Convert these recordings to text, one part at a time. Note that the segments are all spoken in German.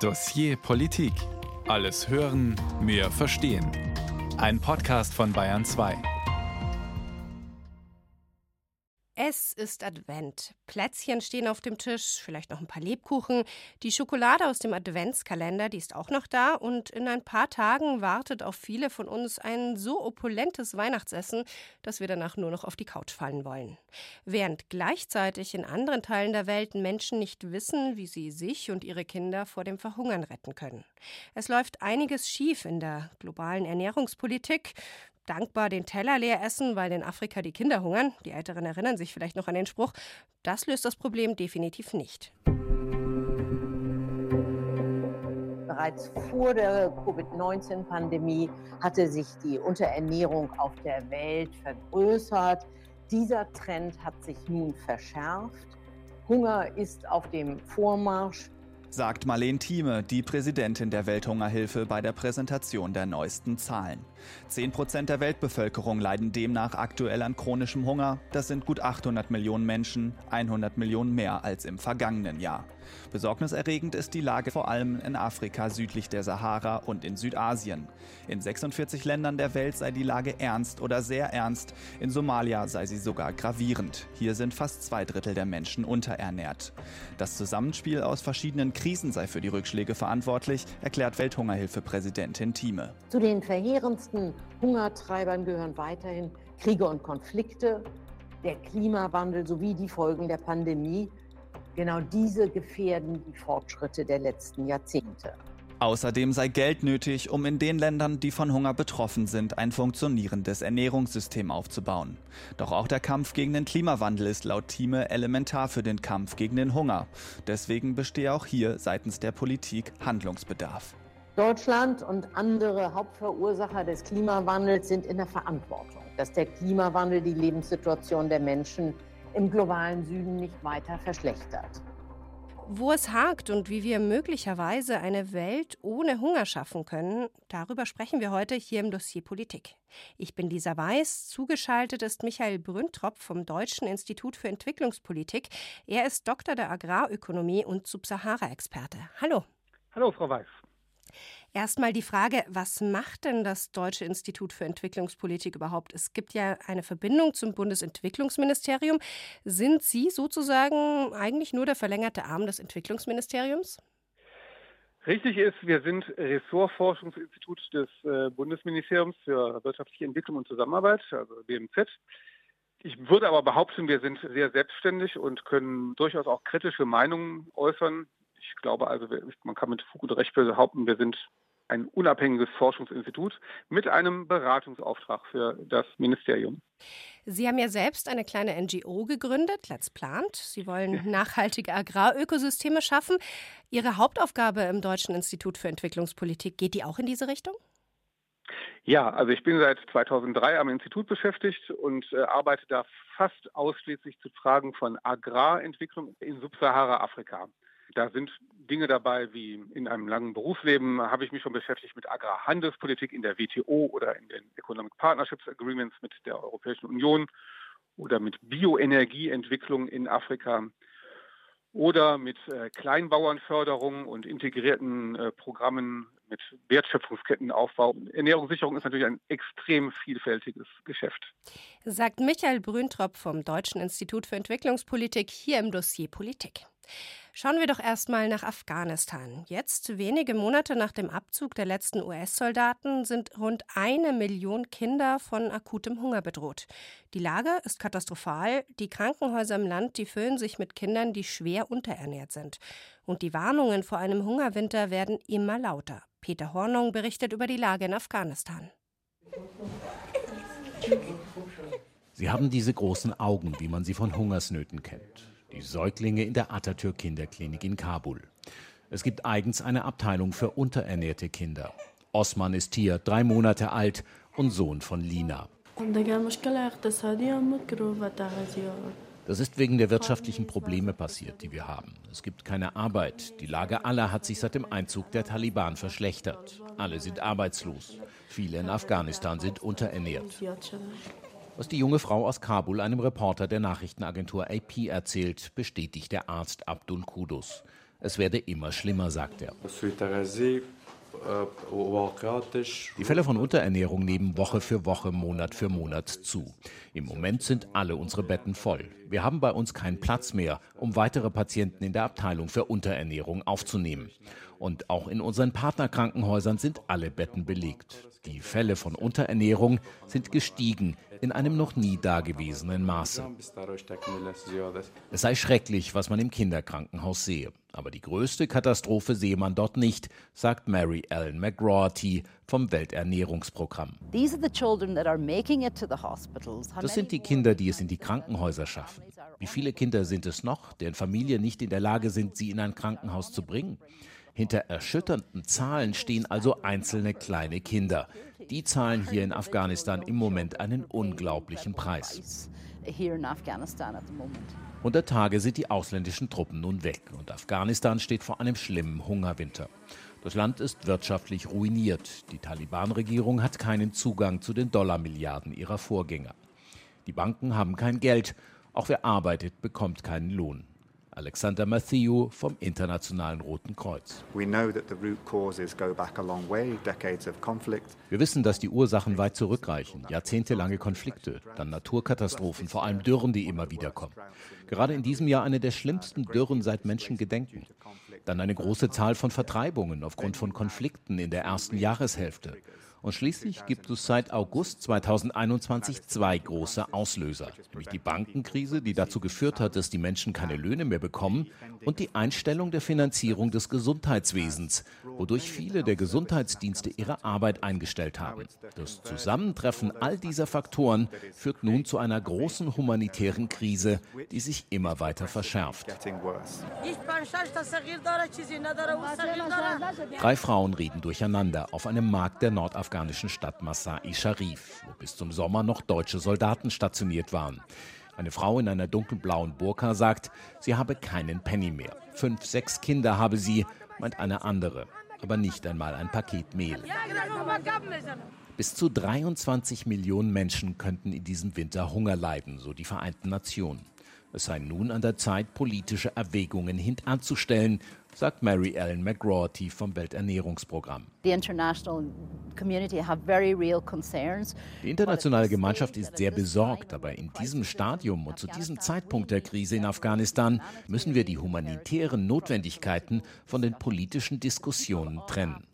Dossier Politik. Alles hören, mehr verstehen. Ein Podcast von Bayern 2. Es ist Advent. Plätzchen stehen auf dem Tisch, vielleicht noch ein paar Lebkuchen. Die Schokolade aus dem Adventskalender, die ist auch noch da. Und in ein paar Tagen wartet auf viele von uns ein so opulentes Weihnachtsessen, dass wir danach nur noch auf die Couch fallen wollen. Während gleichzeitig in anderen Teilen der Welt Menschen nicht wissen, wie sie sich und ihre Kinder vor dem Verhungern retten können. Es läuft einiges schief in der globalen Ernährungspolitik dankbar den Teller leer essen, weil in Afrika die Kinder hungern. Die Älteren erinnern sich vielleicht noch an den Spruch. Das löst das Problem definitiv nicht. Bereits vor der Covid-19-Pandemie hatte sich die Unterernährung auf der Welt vergrößert. Dieser Trend hat sich nun verschärft. Hunger ist auf dem Vormarsch sagt Marlene Thieme, die Präsidentin der Welthungerhilfe, bei der Präsentation der neuesten Zahlen. Zehn Prozent der Weltbevölkerung leiden demnach aktuell an chronischem Hunger. Das sind gut 800 Millionen Menschen, 100 Millionen mehr als im vergangenen Jahr. Besorgniserregend ist die Lage vor allem in Afrika südlich der Sahara und in Südasien. In 46 Ländern der Welt sei die Lage ernst oder sehr ernst. In Somalia sei sie sogar gravierend. Hier sind fast zwei Drittel der Menschen unterernährt. Das Zusammenspiel aus verschiedenen Krisen sei für die Rückschläge verantwortlich, erklärt Welthungerhilfe-Präsidentin Thieme. Zu den verheerendsten Hungertreibern gehören weiterhin Kriege und Konflikte, der Klimawandel sowie die Folgen der Pandemie Genau diese gefährden die Fortschritte der letzten Jahrzehnte. Außerdem sei Geld nötig, um in den Ländern, die von Hunger betroffen sind, ein funktionierendes Ernährungssystem aufzubauen. Doch auch der Kampf gegen den Klimawandel ist laut Thieme elementar für den Kampf gegen den Hunger. Deswegen bestehe auch hier seitens der Politik Handlungsbedarf. Deutschland und andere Hauptverursacher des Klimawandels sind in der Verantwortung, dass der Klimawandel die Lebenssituation der Menschen im globalen Süden nicht weiter verschlechtert. Wo es hakt und wie wir möglicherweise eine Welt ohne Hunger schaffen können, darüber sprechen wir heute hier im Dossier Politik. Ich bin Lisa Weiß, zugeschaltet ist Michael Brüntrop vom Deutschen Institut für Entwicklungspolitik. Er ist Doktor der Agrarökonomie und Subsahara-Experte. Hallo. Hallo, Frau Weiß. Erstmal die Frage, was macht denn das Deutsche Institut für Entwicklungspolitik überhaupt? Es gibt ja eine Verbindung zum Bundesentwicklungsministerium. Sind Sie sozusagen eigentlich nur der verlängerte Arm des Entwicklungsministeriums? Richtig ist, wir sind Ressortforschungsinstitut des äh, Bundesministeriums für wirtschaftliche Entwicklung und Zusammenarbeit, also BMZ. Ich würde aber behaupten, wir sind sehr selbstständig und können durchaus auch kritische Meinungen äußern. Ich glaube also, man kann mit Fug und Recht behaupten, wir sind ein unabhängiges Forschungsinstitut mit einem Beratungsauftrag für das Ministerium. Sie haben ja selbst eine kleine NGO gegründet, Let's Plant. Sie wollen nachhaltige Agrarökosysteme schaffen. Ihre Hauptaufgabe im Deutschen Institut für Entwicklungspolitik, geht die auch in diese Richtung? Ja, also ich bin seit 2003 am Institut beschäftigt und äh, arbeite da fast ausschließlich zu Fragen von Agrarentwicklung in Subsahara-Afrika. Da sind Dinge dabei wie in einem langen Berufsleben habe ich mich schon beschäftigt mit Agrarhandelspolitik in der WTO oder in den Economic Partnerships Agreements mit der Europäischen Union oder mit Bioenergieentwicklung in Afrika oder mit äh, Kleinbauernförderung und integrierten äh, Programmen mit Wertschöpfungskettenaufbau. Ernährungssicherung ist natürlich ein extrem vielfältiges Geschäft. Sagt Michael Brüntrop vom Deutschen Institut für Entwicklungspolitik hier im Dossier Politik. Schauen wir doch erstmal nach Afghanistan. Jetzt, wenige Monate nach dem Abzug der letzten US-Soldaten, sind rund eine Million Kinder von akutem Hunger bedroht. Die Lage ist katastrophal. Die Krankenhäuser im Land, die füllen sich mit Kindern, die schwer unterernährt sind. Und die Warnungen vor einem Hungerwinter werden immer lauter. Peter Hornung berichtet über die Lage in Afghanistan. Sie haben diese großen Augen, wie man sie von Hungersnöten kennt die Säuglinge in der Atatürk Kinderklinik in Kabul. Es gibt eigens eine Abteilung für unterernährte Kinder. Osman ist hier, drei Monate alt und Sohn von Lina. Das ist wegen der wirtschaftlichen Probleme passiert, die wir haben. Es gibt keine Arbeit. Die Lage aller hat sich seit dem Einzug der Taliban verschlechtert. Alle sind arbeitslos. Viele in Afghanistan sind unterernährt. Was die junge Frau aus Kabul einem Reporter der Nachrichtenagentur AP erzählt, bestätigt der Arzt Abdul Kudus. Es werde immer schlimmer, sagt er. Die Fälle von Unterernährung nehmen Woche für Woche, Monat für Monat zu. Im Moment sind alle unsere Betten voll. Wir haben bei uns keinen Platz mehr, um weitere Patienten in der Abteilung für Unterernährung aufzunehmen. Und auch in unseren Partnerkrankenhäusern sind alle Betten belegt. Die Fälle von Unterernährung sind gestiegen in einem noch nie dagewesenen Maße. Es sei schrecklich, was man im Kinderkrankenhaus sehe. Aber die größte Katastrophe sehe man dort nicht, sagt Mary Ellen McGraw vom Welternährungsprogramm. Das sind die Kinder, die es in die Krankenhäuser schaffen. Wie viele Kinder sind es noch, deren Familien nicht in der Lage sind, sie in ein Krankenhaus zu bringen? Hinter erschütternden Zahlen stehen also einzelne kleine Kinder. Die zahlen hier in Afghanistan im Moment einen unglaublichen Preis. 100 Tage sind die ausländischen Truppen nun weg und Afghanistan steht vor einem schlimmen Hungerwinter. Das Land ist wirtschaftlich ruiniert. Die Taliban-Regierung hat keinen Zugang zu den Dollarmilliarden ihrer Vorgänger. Die Banken haben kein Geld. Auch wer arbeitet, bekommt keinen Lohn. Alexander Matthew vom Internationalen Roten Kreuz. Wir wissen, dass die Ursachen weit zurückreichen. Jahrzehntelange Konflikte, dann Naturkatastrophen, vor allem Dürren, die immer wieder kommen. Gerade in diesem Jahr eine der schlimmsten Dürren seit Menschengedenken. Dann eine große Zahl von Vertreibungen aufgrund von Konflikten in der ersten Jahreshälfte. Und schließlich gibt es seit August 2021 zwei große Auslöser, nämlich die Bankenkrise, die dazu geführt hat, dass die Menschen keine Löhne mehr bekommen, und die Einstellung der Finanzierung des Gesundheitswesens, wodurch viele der Gesundheitsdienste ihre Arbeit eingestellt haben. Das Zusammentreffen all dieser Faktoren führt nun zu einer großen humanitären Krise, die sich immer weiter verschärft. Drei Frauen reden durcheinander auf einem Markt der Nordafrika afghanischen Stadt Masai Sharif, wo bis zum Sommer noch deutsche Soldaten stationiert waren. Eine Frau in einer dunkelblauen Burka sagt, sie habe keinen Penny mehr. Fünf, sechs Kinder habe sie, meint eine andere, aber nicht einmal ein Paket Mehl. Bis zu 23 Millionen Menschen könnten in diesem Winter Hunger leiden, so die Vereinten Nationen. Es sei nun an der Zeit, politische Erwägungen hintanzustellen, sagt Mary Ellen McGraw vom Welternährungsprogramm. Die internationale Gemeinschaft ist sehr besorgt, aber in diesem Stadium und zu diesem Zeitpunkt der Krise in Afghanistan müssen wir die humanitären Notwendigkeiten von den politischen Diskussionen trennen.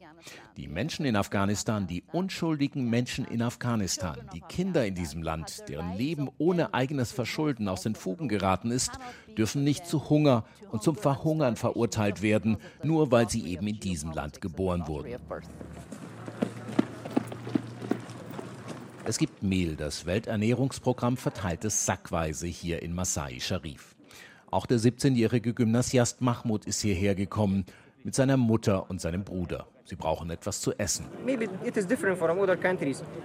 Die Menschen in Afghanistan, die unschuldigen Menschen in Afghanistan, die Kinder in diesem Land, deren Leben ohne eigenes Verschulden aus den Fugen geraten ist, dürfen nicht zu Hunger und zum Verhungern verurteilt werden, nur weil sie eben in diesem Land geboren wurden. Es gibt Mehl. Das Welternährungsprogramm verteilt es sackweise hier in Masai Sharif. Auch der 17-jährige Gymnasiast Mahmoud ist hierher gekommen mit seiner Mutter und seinem Bruder. Sie brauchen etwas zu essen.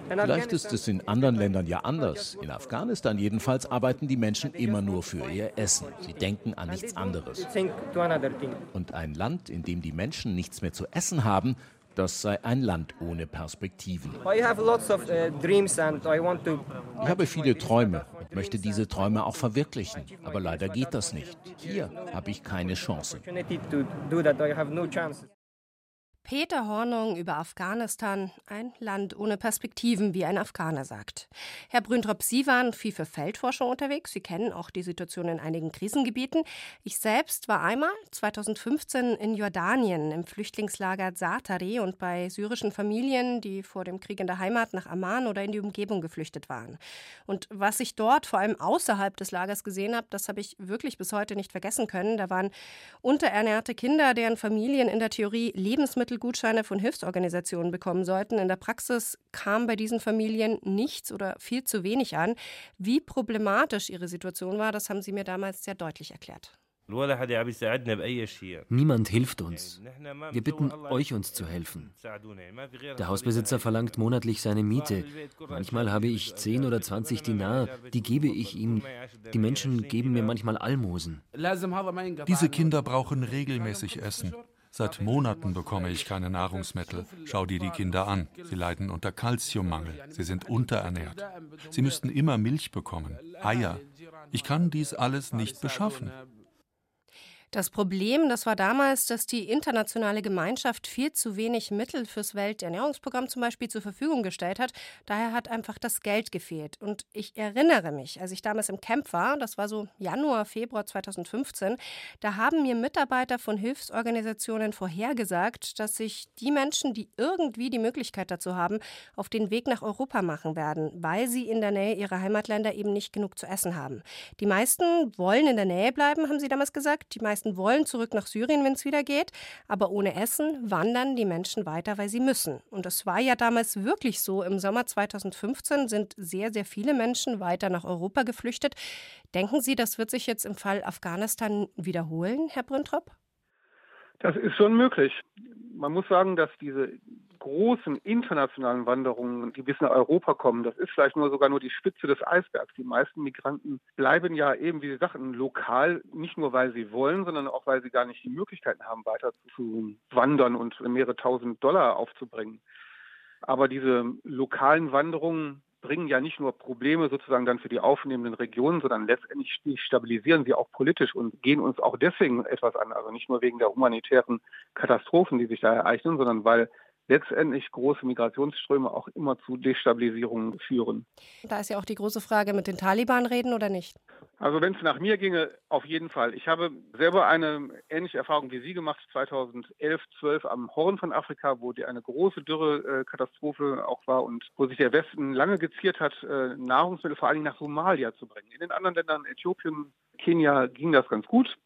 Vielleicht ist es in anderen Ländern ja anders. In Afghanistan jedenfalls arbeiten die Menschen immer nur für ihr Essen. Sie denken an nichts anderes. Und ein Land, in dem die Menschen nichts mehr zu essen haben, das sei ein Land ohne Perspektiven. Uh, ich habe viele Träume und möchte diese Träume auch verwirklichen, aber leider geht das nicht. Hier habe ich keine Chance. Peter Hornung über Afghanistan, ein Land ohne Perspektiven, wie ein Afghaner sagt. Herr Brüntrop, Sie waren viel für Feldforschung unterwegs. Sie kennen auch die Situation in einigen Krisengebieten. Ich selbst war einmal 2015 in Jordanien im Flüchtlingslager Zaatari und bei syrischen Familien, die vor dem Krieg in der Heimat nach Amman oder in die Umgebung geflüchtet waren. Und was ich dort vor allem außerhalb des Lagers gesehen habe, das habe ich wirklich bis heute nicht vergessen können. Da waren unterernährte Kinder, deren Familien in der Theorie Lebensmittel Lebensmittelgutscheine von Hilfsorganisationen bekommen sollten. In der Praxis kam bei diesen Familien nichts oder viel zu wenig an. Wie problematisch ihre Situation war, das haben Sie mir damals sehr deutlich erklärt. Niemand hilft uns. Wir bitten euch, uns zu helfen. Der Hausbesitzer verlangt monatlich seine Miete. Manchmal habe ich 10 oder 20 Dinar, die gebe ich ihm. Die Menschen geben mir manchmal Almosen. Diese Kinder brauchen regelmäßig Essen. Seit Monaten bekomme ich keine Nahrungsmittel. Schau dir die Kinder an. Sie leiden unter Kalziummangel. Sie sind unterernährt. Sie müssten immer Milch bekommen, Eier. Ich kann dies alles nicht beschaffen. Das Problem, das war damals, dass die internationale Gemeinschaft viel zu wenig Mittel fürs Welternährungsprogramm zum Beispiel zur Verfügung gestellt hat. Daher hat einfach das Geld gefehlt. Und ich erinnere mich, als ich damals im Camp war, das war so Januar, Februar 2015, da haben mir Mitarbeiter von Hilfsorganisationen vorhergesagt, dass sich die Menschen, die irgendwie die Möglichkeit dazu haben, auf den Weg nach Europa machen werden, weil sie in der Nähe ihrer Heimatländer eben nicht genug zu essen haben. Die meisten wollen in der Nähe bleiben, haben sie damals gesagt. Die meisten wollen zurück nach Syrien, wenn es wieder geht. Aber ohne Essen wandern die Menschen weiter, weil sie müssen. Und das war ja damals wirklich so. Im Sommer 2015 sind sehr, sehr viele Menschen weiter nach Europa geflüchtet. Denken Sie, das wird sich jetzt im Fall Afghanistan wiederholen, Herr Brüntrop? Das ist schon möglich. Man muss sagen, dass diese großen internationalen Wanderungen, die bis nach Europa kommen, das ist vielleicht nur sogar nur die Spitze des Eisbergs. Die meisten Migranten bleiben ja eben, wie Sie sagten, lokal, nicht nur weil sie wollen, sondern auch weil sie gar nicht die Möglichkeiten haben, weiter zu wandern und mehrere tausend Dollar aufzubringen. Aber diese lokalen Wanderungen bringen ja nicht nur Probleme sozusagen dann für die aufnehmenden Regionen, sondern letztendlich stabilisieren sie auch politisch und gehen uns auch deswegen etwas an. Also nicht nur wegen der humanitären Katastrophen, die sich da ereignen, sondern weil letztendlich große Migrationsströme auch immer zu Destabilisierungen führen. Da ist ja auch die große Frage, mit den Taliban reden oder nicht? Also wenn es nach mir ginge, auf jeden Fall. Ich habe selber eine ähnliche Erfahrung wie Sie gemacht, 2011, 12 am Horn von Afrika, wo die eine große Dürrekatastrophe auch war und wo sich der Westen lange geziert hat, äh, Nahrungsmittel vor allem nach Somalia zu bringen. In den anderen Ländern, Äthiopien, Kenia, ging das ganz gut.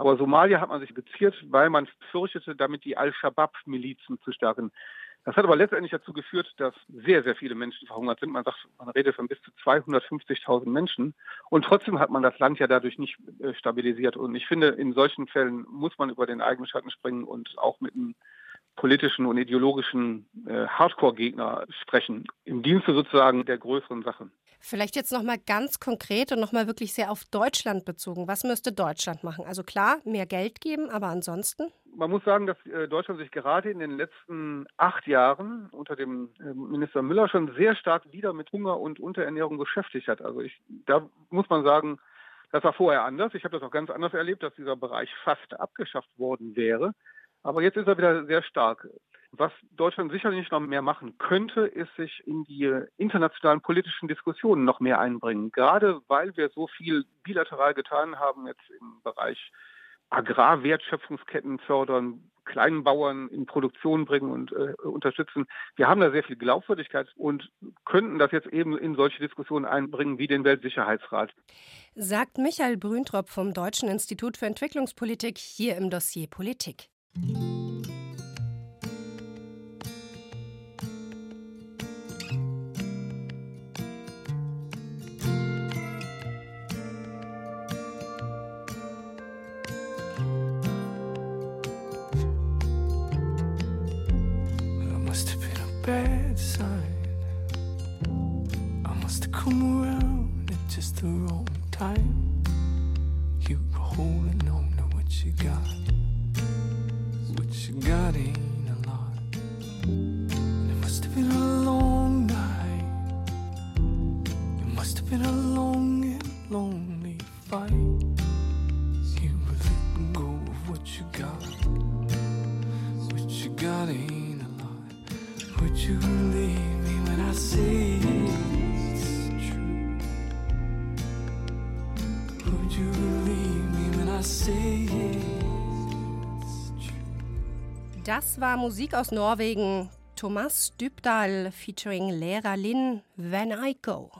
Aber Somalia hat man sich geziert, weil man fürchtete, damit die Al-Shabaab-Milizen zu stärken. Das hat aber letztendlich dazu geführt, dass sehr, sehr viele Menschen verhungert sind. Man sagt, man redet von bis zu 250.000 Menschen. Und trotzdem hat man das Land ja dadurch nicht äh, stabilisiert. Und ich finde, in solchen Fällen muss man über den eigenen Schatten springen und auch mit einem politischen und ideologischen äh, Hardcore-Gegner sprechen, im Dienste sozusagen der größeren Sache. Vielleicht jetzt noch mal ganz konkret und noch mal wirklich sehr auf Deutschland bezogen. Was müsste Deutschland machen? Also klar, mehr Geld geben, aber ansonsten? Man muss sagen, dass äh, Deutschland sich gerade in den letzten acht Jahren unter dem äh, Minister Müller schon sehr stark wieder mit Hunger und Unterernährung beschäftigt hat. Also ich, da muss man sagen, das war vorher anders. Ich habe das auch ganz anders erlebt, dass dieser Bereich fast abgeschafft worden wäre. Aber jetzt ist er wieder sehr stark. Was Deutschland sicherlich noch mehr machen könnte, ist sich in die internationalen politischen Diskussionen noch mehr einbringen. Gerade weil wir so viel bilateral getan haben jetzt im Bereich Agrarwertschöpfungsketten fördern, kleinen Bauern in Produktion bringen und äh, unterstützen. Wir haben da sehr viel Glaubwürdigkeit und könnten das jetzt eben in solche Diskussionen einbringen wie den Weltsicherheitsrat. Sagt Michael Brüntrop vom Deutschen Institut für Entwicklungspolitik hier im Dossier Politik. Música What you got ain't Das war Musik aus Norwegen. Thomas Dybdahl featuring Lehrer Lin When I Go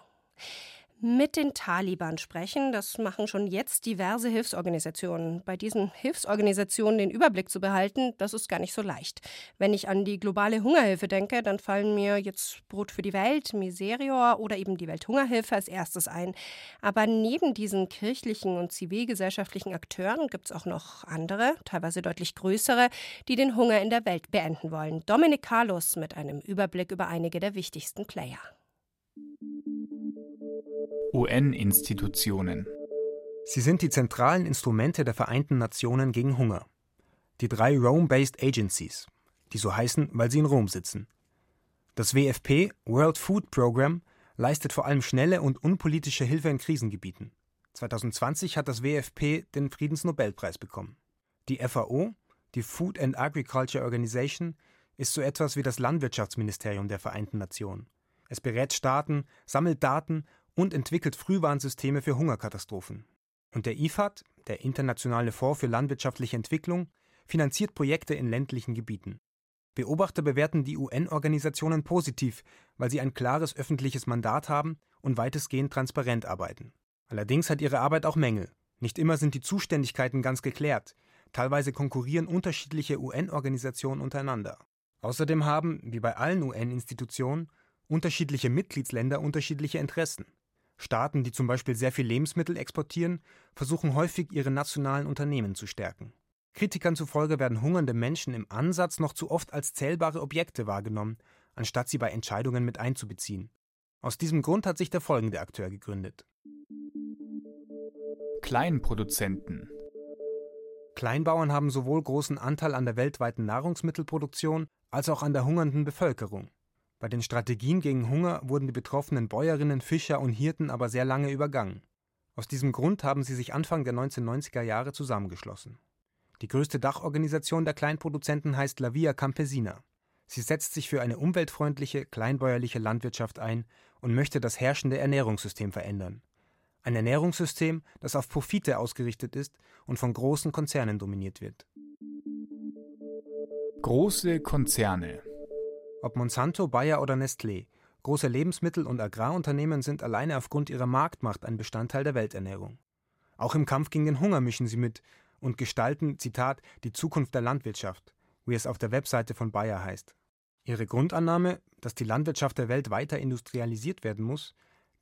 mit den Taliban sprechen. Das machen schon jetzt diverse Hilfsorganisationen. Bei diesen Hilfsorganisationen den Überblick zu behalten, das ist gar nicht so leicht. Wenn ich an die globale Hungerhilfe denke, dann fallen mir jetzt Brot für die Welt, Miserior oder eben die Welthungerhilfe als erstes ein. Aber neben diesen kirchlichen und zivilgesellschaftlichen Akteuren gibt es auch noch andere, teilweise deutlich größere, die den Hunger in der Welt beenden wollen. Dominik Carlos mit einem Überblick über einige der wichtigsten Player. UN-Institutionen. Sie sind die zentralen Instrumente der Vereinten Nationen gegen Hunger. Die drei Rome-based Agencies, die so heißen, weil sie in Rom sitzen. Das WFP, World Food Program, leistet vor allem schnelle und unpolitische Hilfe in Krisengebieten. 2020 hat das WFP den Friedensnobelpreis bekommen. Die FAO, die Food and Agriculture Organization, ist so etwas wie das Landwirtschaftsministerium der Vereinten Nationen. Es berät Staaten, sammelt Daten und entwickelt Frühwarnsysteme für Hungerkatastrophen. Und der IFAD, der Internationale Fonds für landwirtschaftliche Entwicklung, finanziert Projekte in ländlichen Gebieten. Beobachter bewerten die UN-Organisationen positiv, weil sie ein klares öffentliches Mandat haben und weitestgehend transparent arbeiten. Allerdings hat ihre Arbeit auch Mängel. Nicht immer sind die Zuständigkeiten ganz geklärt. Teilweise konkurrieren unterschiedliche UN-Organisationen untereinander. Außerdem haben, wie bei allen UN-Institutionen, unterschiedliche Mitgliedsländer unterschiedliche Interessen. Staaten, die zum Beispiel sehr viel Lebensmittel exportieren, versuchen häufig ihre nationalen Unternehmen zu stärken. Kritikern zufolge werden hungernde Menschen im Ansatz noch zu oft als zählbare Objekte wahrgenommen, anstatt sie bei Entscheidungen mit einzubeziehen. Aus diesem Grund hat sich der folgende Akteur gegründet. Kleinproduzenten. Kleinbauern haben sowohl großen Anteil an der weltweiten Nahrungsmittelproduktion als auch an der hungernden Bevölkerung. Bei den Strategien gegen Hunger wurden die betroffenen Bäuerinnen, Fischer und Hirten aber sehr lange übergangen. Aus diesem Grund haben sie sich Anfang der 1990er Jahre zusammengeschlossen. Die größte Dachorganisation der Kleinproduzenten heißt La Via Campesina. Sie setzt sich für eine umweltfreundliche, kleinbäuerliche Landwirtschaft ein und möchte das herrschende Ernährungssystem verändern. Ein Ernährungssystem, das auf Profite ausgerichtet ist und von großen Konzernen dominiert wird. Große Konzerne. Ob Monsanto, Bayer oder Nestlé, große Lebensmittel- und Agrarunternehmen sind alleine aufgrund ihrer Marktmacht ein Bestandteil der Welternährung. Auch im Kampf gegen den Hunger mischen sie mit und gestalten, Zitat, die Zukunft der Landwirtschaft, wie es auf der Webseite von Bayer heißt. Ihre Grundannahme, dass die Landwirtschaft der Welt weiter industrialisiert werden muss,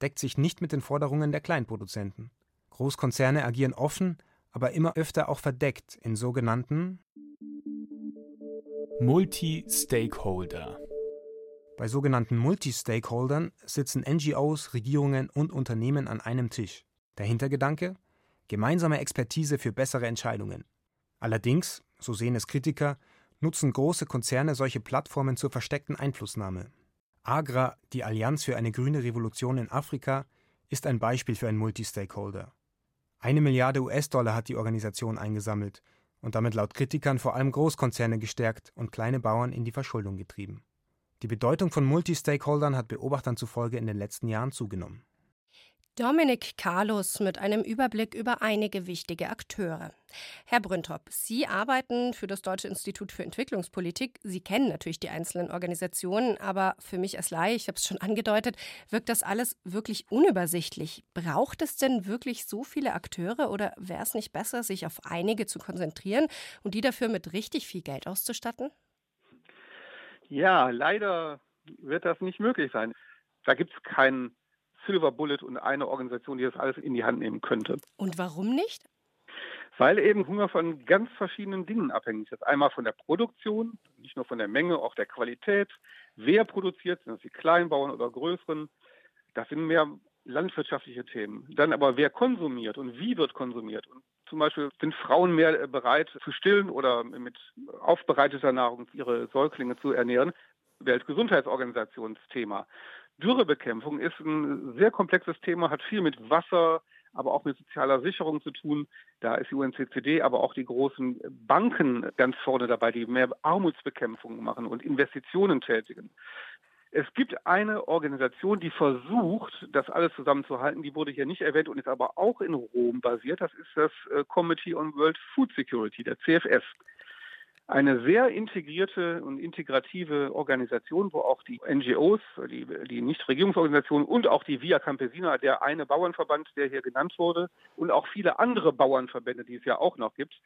deckt sich nicht mit den Forderungen der Kleinproduzenten. Großkonzerne agieren offen, aber immer öfter auch verdeckt in sogenannten Multi-Stakeholder. Bei sogenannten Multi-Stakeholdern sitzen NGOs, Regierungen und Unternehmen an einem Tisch. Der Hintergedanke? Gemeinsame Expertise für bessere Entscheidungen. Allerdings, so sehen es Kritiker, nutzen große Konzerne solche Plattformen zur versteckten Einflussnahme. AGRA, die Allianz für eine grüne Revolution in Afrika, ist ein Beispiel für einen Multi-Stakeholder. Eine Milliarde US-Dollar hat die Organisation eingesammelt und damit laut Kritikern vor allem Großkonzerne gestärkt und kleine Bauern in die Verschuldung getrieben. Die Bedeutung von Multi-Stakeholdern hat Beobachtern zufolge in den letzten Jahren zugenommen. Dominik Carlos mit einem Überblick über einige wichtige Akteure. Herr Brüntrop, Sie arbeiten für das Deutsche Institut für Entwicklungspolitik. Sie kennen natürlich die einzelnen Organisationen, aber für mich als Laie, ich habe es schon angedeutet, wirkt das alles wirklich unübersichtlich. Braucht es denn wirklich so viele Akteure oder wäre es nicht besser, sich auf einige zu konzentrieren und die dafür mit richtig viel Geld auszustatten? Ja, leider wird das nicht möglich sein. Da gibt es keinen Silver Bullet und eine Organisation, die das alles in die Hand nehmen könnte. Und warum nicht? Weil eben Hunger von ganz verschiedenen Dingen abhängig ist. Einmal von der Produktion, nicht nur von der Menge, auch der Qualität. Wer produziert, sind das die Kleinbauern oder größeren? Das sind mehr landwirtschaftliche Themen. Dann aber wer konsumiert und wie wird konsumiert. Und zum Beispiel sind Frauen mehr bereit zu stillen oder mit aufbereiteter Nahrung ihre Säuglinge zu ernähren. Weltgesundheitsorganisationsthema. Dürrebekämpfung ist ein sehr komplexes Thema, hat viel mit Wasser, aber auch mit sozialer Sicherung zu tun. Da ist die UNCCD, aber auch die großen Banken ganz vorne dabei, die mehr Armutsbekämpfung machen und Investitionen tätigen. Es gibt eine Organisation, die versucht, das alles zusammenzuhalten. Die wurde hier nicht erwähnt und ist aber auch in Rom basiert. Das ist das äh, Committee on World Food Security, der CFS eine sehr integrierte und integrative Organisation, wo auch die NGOs, die, die Nichtregierungsorganisationen und auch die Via Campesina, der eine Bauernverband, der hier genannt wurde, und auch viele andere Bauernverbände, die es ja auch noch gibt,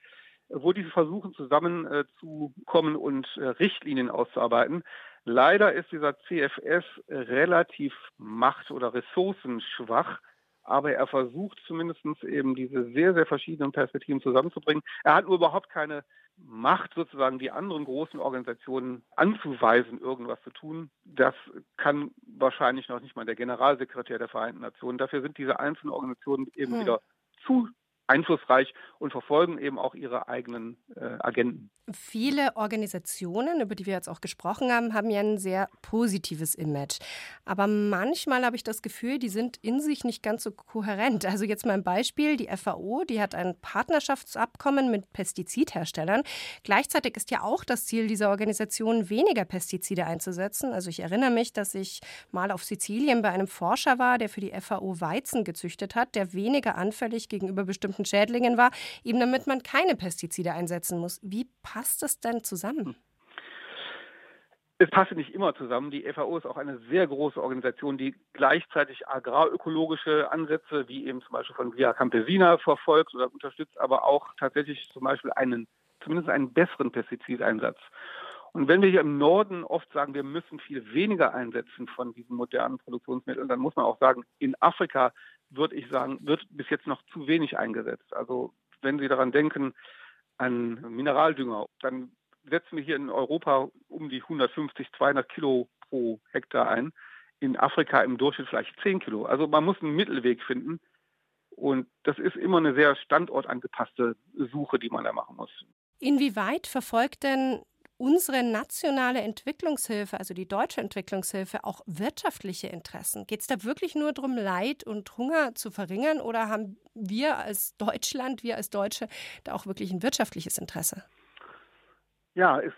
wo diese versuchen zusammenzukommen äh, und äh, Richtlinien auszuarbeiten. Leider ist dieser CFS relativ macht- oder ressourcenschwach aber er versucht zumindest eben diese sehr, sehr verschiedenen Perspektiven zusammenzubringen. Er hat nur überhaupt keine Macht, sozusagen die anderen großen Organisationen anzuweisen, irgendwas zu tun. Das kann wahrscheinlich noch nicht mal der Generalsekretär der Vereinten Nationen. Dafür sind diese einzelnen Organisationen eben hm. wieder zu einflussreich und verfolgen eben auch ihre eigenen äh, Agenten. Viele Organisationen, über die wir jetzt auch gesprochen haben, haben ja ein sehr positives Image. Aber manchmal habe ich das Gefühl, die sind in sich nicht ganz so kohärent. Also jetzt mal ein Beispiel, die FAO, die hat ein Partnerschaftsabkommen mit Pestizidherstellern. Gleichzeitig ist ja auch das Ziel dieser Organisation, weniger Pestizide einzusetzen. Also ich erinnere mich, dass ich mal auf Sizilien bei einem Forscher war, der für die FAO Weizen gezüchtet hat, der weniger anfällig gegenüber bestimmten Schädlingen war, eben damit man keine Pestizide einsetzen muss. Wie passt das denn zusammen? Es passt nicht immer zusammen. Die FAO ist auch eine sehr große Organisation, die gleichzeitig agrarökologische Ansätze, wie eben zum Beispiel von Via Campesina verfolgt oder unterstützt, aber auch tatsächlich zum Beispiel einen, zumindest einen besseren Pestizideinsatz. Und wenn wir hier im Norden oft sagen, wir müssen viel weniger einsetzen von diesen modernen Produktionsmitteln, dann muss man auch sagen, in Afrika würde ich sagen, wird bis jetzt noch zu wenig eingesetzt. Also wenn Sie daran denken, an Mineraldünger, dann setzen wir hier in Europa um die 150, 200 Kilo pro Hektar ein. In Afrika im Durchschnitt vielleicht 10 Kilo. Also man muss einen Mittelweg finden. Und das ist immer eine sehr standortangepasste Suche, die man da machen muss. Inwieweit verfolgt denn unsere nationale Entwicklungshilfe, also die deutsche Entwicklungshilfe, auch wirtschaftliche Interessen? Geht es da wirklich nur darum, Leid und Hunger zu verringern oder haben wir als Deutschland, wir als Deutsche, da auch wirklich ein wirtschaftliches Interesse? Ja, ist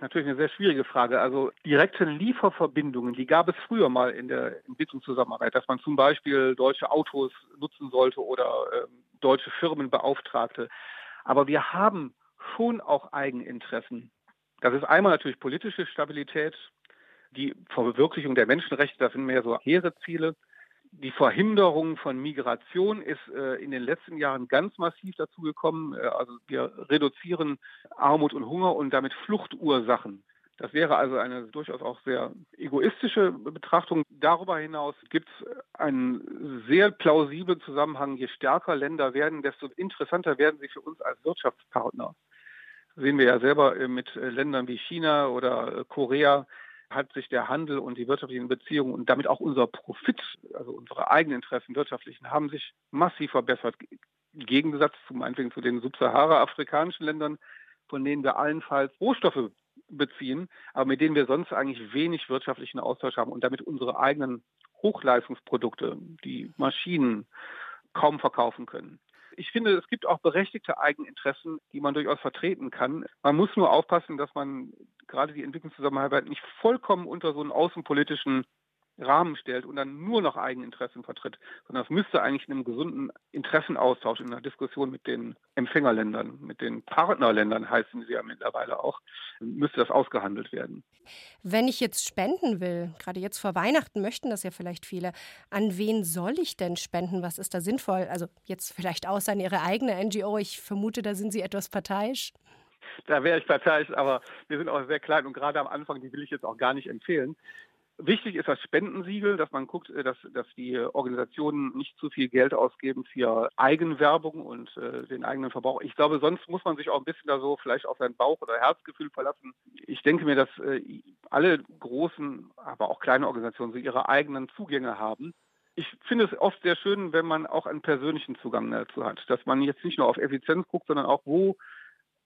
natürlich eine sehr schwierige Frage. Also direkte Lieferverbindungen, die gab es früher mal in der Entwicklungszusammenarbeit, dass man zum Beispiel deutsche Autos nutzen sollte oder äh, deutsche Firmen beauftragte. Aber wir haben schon auch Eigeninteressen. Das ist einmal natürlich politische Stabilität, die Verwirklichung der Menschenrechte, das sind mehr so hehre Ziele. Die Verhinderung von Migration ist äh, in den letzten Jahren ganz massiv dazugekommen. Äh, also wir reduzieren Armut und Hunger und damit Fluchtursachen. Das wäre also eine durchaus auch sehr egoistische Betrachtung. Darüber hinaus gibt es einen sehr plausiblen Zusammenhang. Je stärker Länder werden, desto interessanter werden sie für uns als Wirtschaftspartner sehen wir ja selber äh, mit äh, Ländern wie China oder äh, Korea, hat sich der Handel und die wirtschaftlichen Beziehungen und damit auch unser Profit, also unsere eigenen Interessen wirtschaftlichen, haben sich massiv verbessert. Im Gegensatz zum meinetwegen zu den subsahara-afrikanischen Ländern, von denen wir allenfalls Rohstoffe beziehen, aber mit denen wir sonst eigentlich wenig wirtschaftlichen Austausch haben und damit unsere eigenen Hochleistungsprodukte, die Maschinen, kaum verkaufen können ich finde, es gibt auch berechtigte Eigeninteressen, die man durchaus vertreten kann. Man muss nur aufpassen, dass man gerade die Entwicklungszusammenarbeit nicht vollkommen unter so einen außenpolitischen Rahmen stellt und dann nur noch Eigeninteressen vertritt, sondern es müsste eigentlich in einem gesunden Interessenaustausch, in einer Diskussion mit den Empfängerländern, mit den Partnerländern heißen sie ja mittlerweile auch, müsste das ausgehandelt werden. Wenn ich jetzt spenden will, gerade jetzt vor Weihnachten möchten das ja vielleicht viele, an wen soll ich denn spenden? Was ist da sinnvoll? Also jetzt vielleicht außer an Ihre eigene NGO. Ich vermute, da sind Sie etwas parteiisch da wäre ich parteiisch, aber wir sind auch sehr klein und gerade am Anfang, die will ich jetzt auch gar nicht empfehlen. Wichtig ist das Spendensiegel, dass man guckt, äh, dass, dass die Organisationen nicht zu viel Geld ausgeben für Eigenwerbung und äh, den eigenen Verbrauch. Ich glaube, sonst muss man sich auch ein bisschen da so vielleicht auf sein Bauch- oder Herzgefühl verlassen. Ich denke mir, dass äh, alle großen, aber auch kleine Organisationen so ihre eigenen Zugänge haben. Ich finde es oft sehr schön, wenn man auch einen persönlichen Zugang dazu hat, dass man jetzt nicht nur auf Effizienz guckt, sondern auch, wo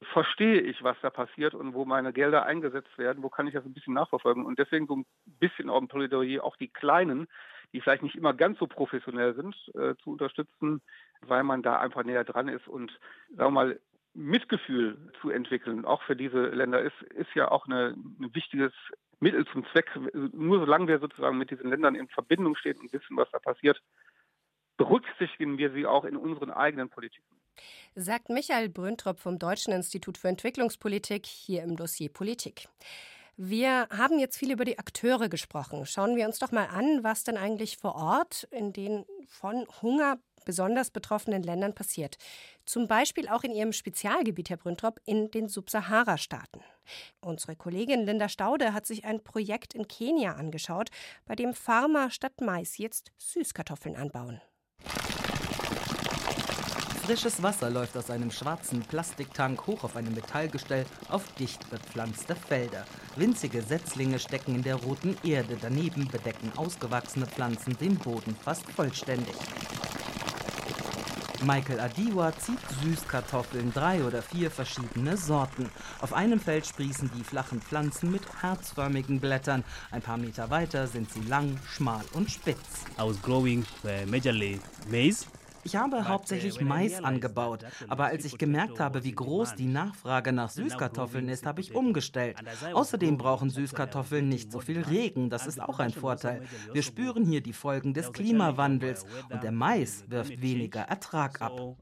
verstehe ich, was da passiert und wo meine Gelder eingesetzt werden, wo kann ich das ein bisschen nachverfolgen. Und deswegen so ein bisschen auch ein Plädoyer, auch die Kleinen, die vielleicht nicht immer ganz so professionell sind, äh, zu unterstützen, weil man da einfach näher dran ist und, sagen wir mal, Mitgefühl zu entwickeln, auch für diese Länder, ist, ist ja auch ein wichtiges Mittel zum Zweck. Nur solange wir sozusagen mit diesen Ländern in Verbindung stehen und wissen, was da passiert, berücksichtigen wir sie auch in unseren eigenen Politiken. Sagt Michael Brüntrop vom Deutschen Institut für Entwicklungspolitik hier im Dossier Politik. Wir haben jetzt viel über die Akteure gesprochen. Schauen wir uns doch mal an, was denn eigentlich vor Ort in den von Hunger besonders betroffenen Ländern passiert. Zum Beispiel auch in Ihrem Spezialgebiet, Herr Brüntrop, in den Subsahara-Staaten. Unsere Kollegin Linda Staude hat sich ein Projekt in Kenia angeschaut, bei dem Farmer statt Mais jetzt Süßkartoffeln anbauen. Frisches Wasser läuft aus einem schwarzen Plastiktank hoch auf einem Metallgestell auf dicht bepflanzte Felder. Winzige Setzlinge stecken in der roten Erde, daneben bedecken ausgewachsene Pflanzen den Boden fast vollständig. Michael Adiwa zieht Süßkartoffeln, drei oder vier verschiedene Sorten. Auf einem Feld sprießen die flachen Pflanzen mit herzförmigen Blättern. Ein paar Meter weiter sind sie lang, schmal und spitz. I was growing uh, majorly maize ich habe hauptsächlich Mais angebaut, aber als ich gemerkt habe, wie groß die Nachfrage nach Süßkartoffeln ist, habe ich umgestellt. Außerdem brauchen Süßkartoffeln nicht so viel Regen, das ist auch ein Vorteil. Wir spüren hier die Folgen des Klimawandels und der Mais wirft weniger Ertrag ab. Also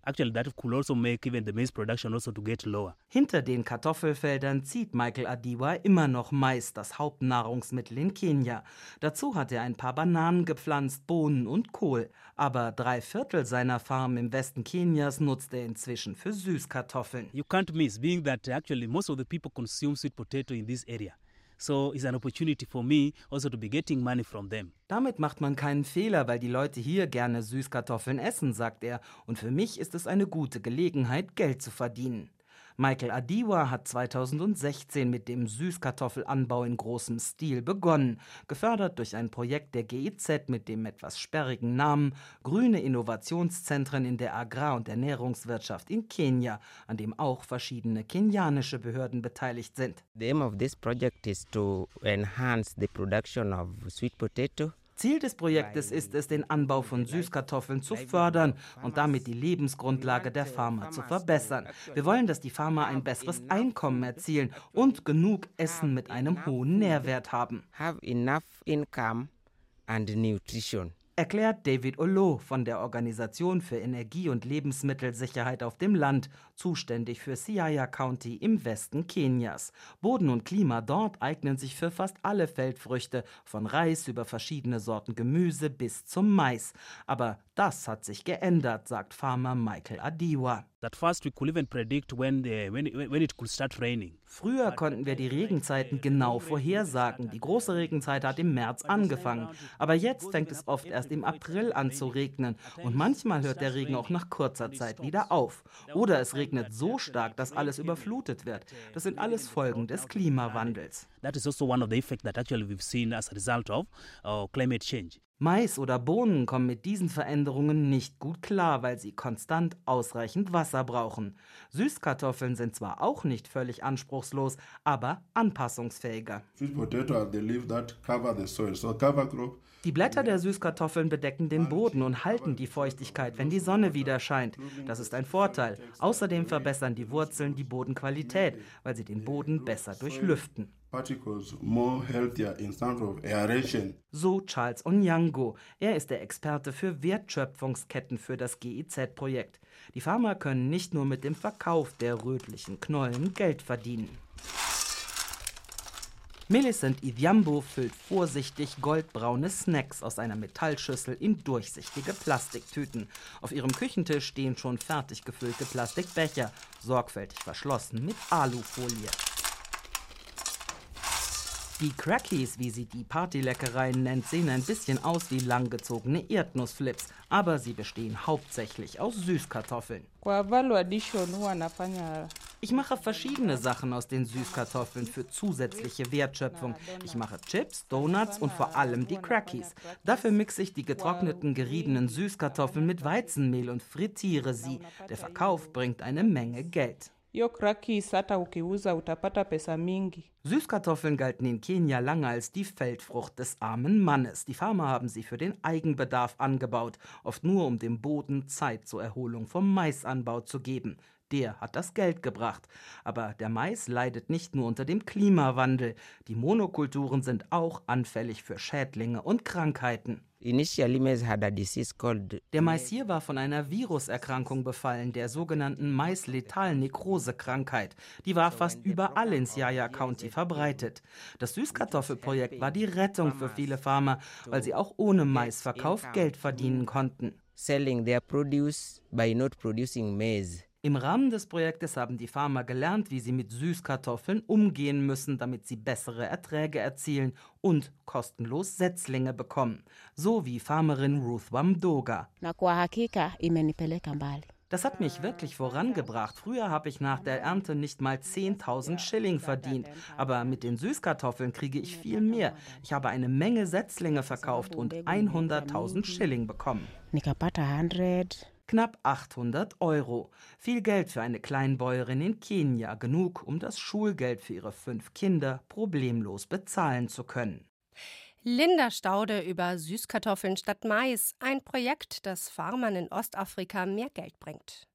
Hinter den Kartoffelfeldern zieht Michael Adiwa immer noch Mais, das Hauptnahrungsmittel in Kenia. Dazu hat er ein paar Bananen gepflanzt, Bohnen und Kohl. Aber drei Viertel seiner seiner Farm im Westen Kenias nutzt er inzwischen für Süßkartoffeln. You can't miss, being that actually most of the people consume sweet potato in this area. So it's an opportunity for me also to be getting money from them. Damit macht man keinen Fehler, weil die Leute hier gerne Süßkartoffeln essen, sagt er. Und für mich ist es eine gute Gelegenheit, Geld zu verdienen. Michael Adiwa hat 2016 mit dem Süßkartoffelanbau in großem Stil begonnen, gefördert durch ein Projekt der GIZ mit dem etwas sperrigen Namen Grüne Innovationszentren in der Agrar- und Ernährungswirtschaft in Kenia, an dem auch verschiedene kenianische Behörden beteiligt sind. The aim of this project is to enhance the production of sweet potato Ziel des Projektes ist es, den Anbau von Süßkartoffeln zu fördern und damit die Lebensgrundlage der Farmer zu verbessern. Wir wollen, dass die Farmer ein besseres Einkommen erzielen und genug Essen mit einem hohen Nährwert haben. Have enough income and nutrition. Erklärt David Olo von der Organisation für Energie- und Lebensmittelsicherheit auf dem Land, zuständig für Siaya County im Westen Kenias. Boden und Klima dort eignen sich für fast alle Feldfrüchte, von Reis über verschiedene Sorten Gemüse bis zum Mais. Aber das hat sich geändert, sagt Farmer Michael Adiwa. Früher konnten wir die Regenzeiten genau vorhersagen. Die große Regenzeit hat im März angefangen. Aber jetzt fängt es oft erst im April an zu regnen. Und manchmal hört der Regen auch nach kurzer Zeit wieder auf. Oder es regnet so stark, dass alles überflutet wird. Das sind alles Folgen des Klimawandels. That is also one of the effects that actually we've seen as a result of uh, climate change. Mais oder Bohnen kommen mit diesen Veränderungen nicht gut klar, weil sie konstant ausreichend Wasser brauchen. Süßkartoffeln sind zwar auch nicht völlig anspruchslos, aber anpassungsfähiger. Die Blätter der Süßkartoffeln bedecken den Boden und halten die Feuchtigkeit, wenn die Sonne wieder scheint. Das ist ein Vorteil. Außerdem verbessern die Wurzeln die Bodenqualität, weil sie den Boden besser durchlüften. So Charles Onyango. Er ist der Experte für Wertschöpfungsketten für das GIZ-Projekt. Die Farmer können nicht nur mit dem Verkauf der rötlichen Knollen Geld verdienen. Millicent Idhiambo füllt vorsichtig goldbraune Snacks aus einer Metallschüssel in durchsichtige Plastiktüten. Auf ihrem Küchentisch stehen schon fertig gefüllte Plastikbecher, sorgfältig verschlossen mit Alufolie. Die Crackies, wie sie die Partyleckereien nennt, sehen ein bisschen aus wie langgezogene Erdnussflips, aber sie bestehen hauptsächlich aus Süßkartoffeln. Ich mache verschiedene Sachen aus den Süßkartoffeln für zusätzliche Wertschöpfung. Ich mache Chips, Donuts und vor allem die Crackies. Dafür mixe ich die getrockneten, geriebenen Süßkartoffeln mit Weizenmehl und frittiere sie. Der Verkauf bringt eine Menge Geld. Hiyo crackis hata ukiuza utapata pesa mingi. Süßkartoffeln galten in Kenia lange als die Feldfrucht des armen Mannes. Die Farmer haben sie für den Eigenbedarf angebaut, oft nur um dem Boden Zeit zur Erholung vom Maisanbau zu geben. Der hat das Geld gebracht. Aber der Mais leidet nicht nur unter dem Klimawandel. Die Monokulturen sind auch anfällig für Schädlinge und Krankheiten. Der Mais hier war von einer Viruserkrankung befallen, der sogenannten Mais-Letal-Nekrose-Krankheit. Die war fast überall in Siaya County verbreitet. Das Süßkartoffelprojekt war die Rettung für viele Farmer, weil sie auch ohne Maisverkauf Geld verdienen konnten. Selling their produce by not producing maize. Im Rahmen des Projektes haben die Farmer gelernt, wie sie mit Süßkartoffeln umgehen müssen, damit sie bessere Erträge erzielen und kostenlos Setzlinge bekommen. So wie Farmerin Ruth Wamdoga. Das hat mich wirklich vorangebracht. Früher habe ich nach der Ernte nicht mal 10.000 Schilling verdient, aber mit den Süßkartoffeln kriege ich viel mehr. Ich habe eine Menge Setzlinge verkauft und 100.000 Schilling bekommen. Knapp 800 Euro. Viel Geld für eine Kleinbäuerin in Kenia, genug, um das Schulgeld für ihre fünf Kinder problemlos bezahlen zu können. Linda Staude über Süßkartoffeln statt Mais, ein Projekt, das Farmern in Ostafrika mehr Geld bringt.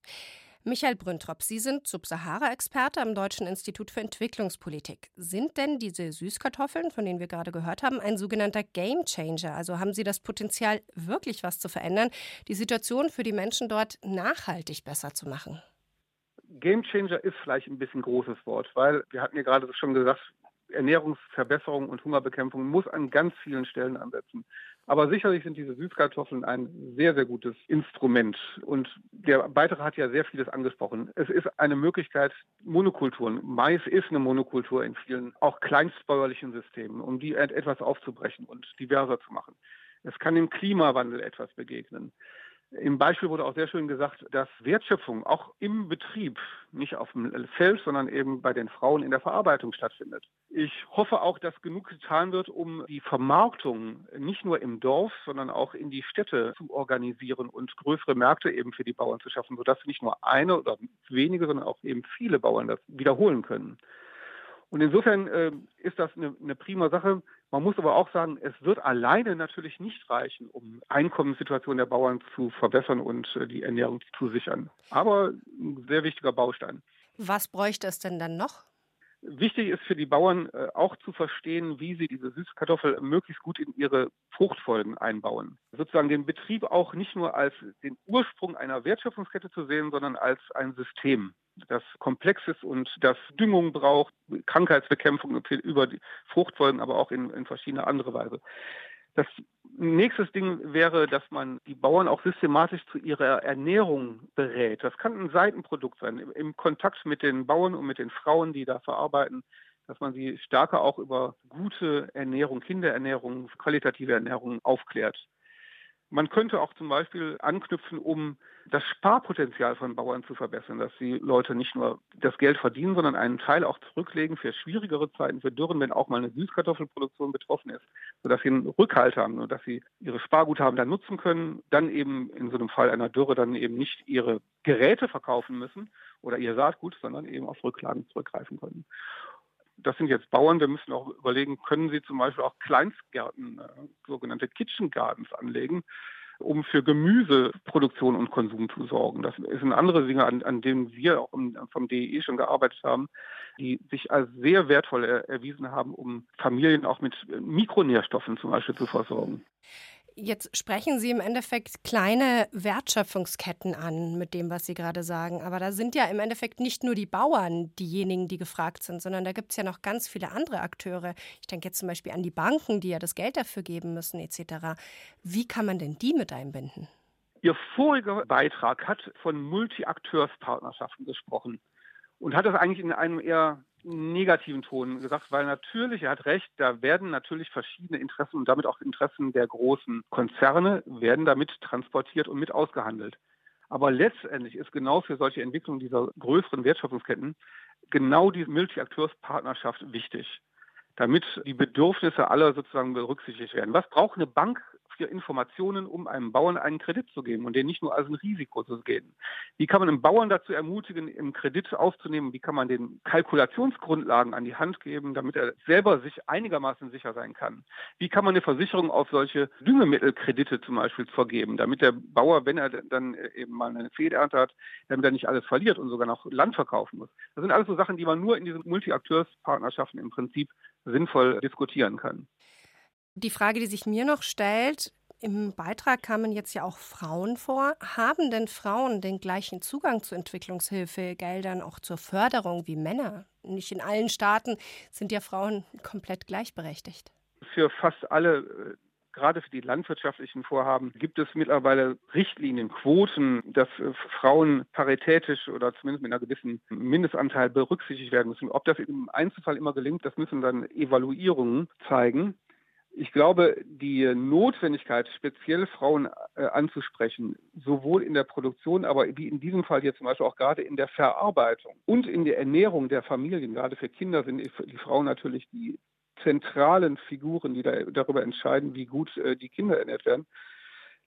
Michael Brüntrop, Sie sind Subsahara-Experte am Deutschen Institut für Entwicklungspolitik. Sind denn diese Süßkartoffeln, von denen wir gerade gehört haben, ein sogenannter Game Changer? Also haben sie das Potenzial, wirklich was zu verändern, die Situation für die Menschen dort nachhaltig besser zu machen? Game Changer ist vielleicht ein bisschen großes Wort, weil wir hatten ja gerade schon gesagt, Ernährungsverbesserung und Hungerbekämpfung muss an ganz vielen Stellen ansetzen. Aber sicherlich sind diese Süßkartoffeln ein sehr, sehr gutes Instrument. Und der Beitrag hat ja sehr vieles angesprochen. Es ist eine Möglichkeit, Monokulturen, Mais ist eine Monokultur in vielen, auch kleinstbäuerlichen Systemen, um die etwas aufzubrechen und diverser zu machen. Es kann dem Klimawandel etwas begegnen. Im Beispiel wurde auch sehr schön gesagt, dass Wertschöpfung auch im Betrieb, nicht auf dem Feld, sondern eben bei den Frauen in der Verarbeitung stattfindet. Ich hoffe auch, dass genug getan wird, um die Vermarktung nicht nur im Dorf, sondern auch in die Städte zu organisieren und größere Märkte eben für die Bauern zu schaffen, sodass nicht nur eine oder wenige, sondern auch eben viele Bauern das wiederholen können. Und insofern äh, ist das eine, eine prima Sache. Man muss aber auch sagen, es wird alleine natürlich nicht reichen, um Einkommenssituation der Bauern zu verbessern und äh, die Ernährung zu sichern. Aber ein sehr wichtiger Baustein. Was bräuchte es denn dann noch? Wichtig ist für die Bauern äh, auch zu verstehen, wie sie diese Süßkartoffel möglichst gut in ihre Fruchtfolgen einbauen. Sozusagen den Betrieb auch nicht nur als den Ursprung einer Wertschöpfungskette zu sehen, sondern als ein System das komplex ist und das Düngung braucht, Krankheitsbekämpfung über die Fruchtfolgen, aber auch in, in verschiedene andere Weise. Das nächste Ding wäre, dass man die Bauern auch systematisch zu ihrer Ernährung berät. Das kann ein Seitenprodukt sein, im Kontakt mit den Bauern und mit den Frauen, die da verarbeiten, dass man sie stärker auch über gute Ernährung, Kinderernährung, qualitative Ernährung aufklärt. Man könnte auch zum Beispiel anknüpfen, um das Sparpotenzial von Bauern zu verbessern, dass die Leute nicht nur das Geld verdienen, sondern einen Teil auch zurücklegen für schwierigere Zeiten, für Dürren, wenn auch mal eine Süßkartoffelproduktion betroffen ist, sodass sie einen Rückhalt haben und dass sie ihre Sparguthaben dann nutzen können, dann eben in so einem Fall einer Dürre dann eben nicht ihre Geräte verkaufen müssen oder ihr Saatgut, sondern eben auf Rücklagen zurückgreifen können das sind jetzt Bauern, wir müssen auch überlegen, können sie zum Beispiel auch Kleinstgärten, äh, sogenannte Kitchen Gardens anlegen, um für Gemüseproduktion und Konsum zu sorgen. Das sind andere Dinge, an, an denen wir auch vom DEE schon gearbeitet haben, die sich als sehr wertvoll erwiesen haben, um Familien auch mit Mikronährstoffen zum Beispiel zu versorgen. Jetzt sprechen Sie im Endeffekt kleine Wertschöpfungsketten an mit dem, was Sie gerade sagen. Aber da sind ja im Endeffekt nicht nur die Bauern diejenigen, die gefragt sind, sondern da gibt es ja noch ganz viele andere Akteure. Ich denke jetzt zum Beispiel an die Banken, die ja das Geld dafür geben müssen, etc. Wie kann man denn die mit einbinden? Ihr voriger Beitrag hat von Multi-Akteurspartnerschaften gesprochen und hat das eigentlich in einem eher negativen Ton gesagt, weil natürlich, er hat recht, da werden natürlich verschiedene Interessen und damit auch Interessen der großen Konzerne werden damit transportiert und mit ausgehandelt. Aber letztendlich ist genau für solche Entwicklungen dieser größeren Wertschöpfungsketten genau diese Multi-Akteurspartnerschaft wichtig, damit die Bedürfnisse aller sozusagen berücksichtigt werden. Was braucht eine Bank für Informationen, um einem Bauern einen Kredit zu geben und den nicht nur als ein Risiko zu gehen? Wie kann man einen Bauern dazu ermutigen, im Kredit aufzunehmen? Wie kann man den Kalkulationsgrundlagen an die Hand geben, damit er selber sich einigermaßen sicher sein kann? Wie kann man eine Versicherung auf solche Düngemittelkredite zum Beispiel vergeben, damit der Bauer, wenn er dann eben mal eine Fehlernte hat, damit er nicht alles verliert und sogar noch Land verkaufen muss? Das sind alles so Sachen, die man nur in diesen Multi-Akteurspartnerschaften im Prinzip sinnvoll diskutieren kann. Die Frage, die sich mir noch stellt, im Beitrag kamen jetzt ja auch Frauen vor. Haben denn Frauen den gleichen Zugang zu Entwicklungshilfegeldern, auch zur Förderung wie Männer? Nicht in allen Staaten sind ja Frauen komplett gleichberechtigt. Für fast alle, äh, gerade für die landwirtschaftlichen Vorhaben, gibt es mittlerweile Richtlinien, Quoten, dass äh, Frauen paritätisch oder zumindest mit einer gewissen Mindestanteil berücksichtigt werden müssen. Ob das im Einzelfall immer gelingt, das müssen dann Evaluierungen zeigen. Ich glaube, die Notwendigkeit, speziell Frauen äh, anzusprechen, sowohl in der Produktion, aber wie in diesem Fall hier zum Beispiel auch gerade in der Verarbeitung und in der Ernährung der Familien, gerade für Kinder sind die Frauen natürlich die zentralen Figuren, die da, darüber entscheiden, wie gut äh, die Kinder ernährt werden.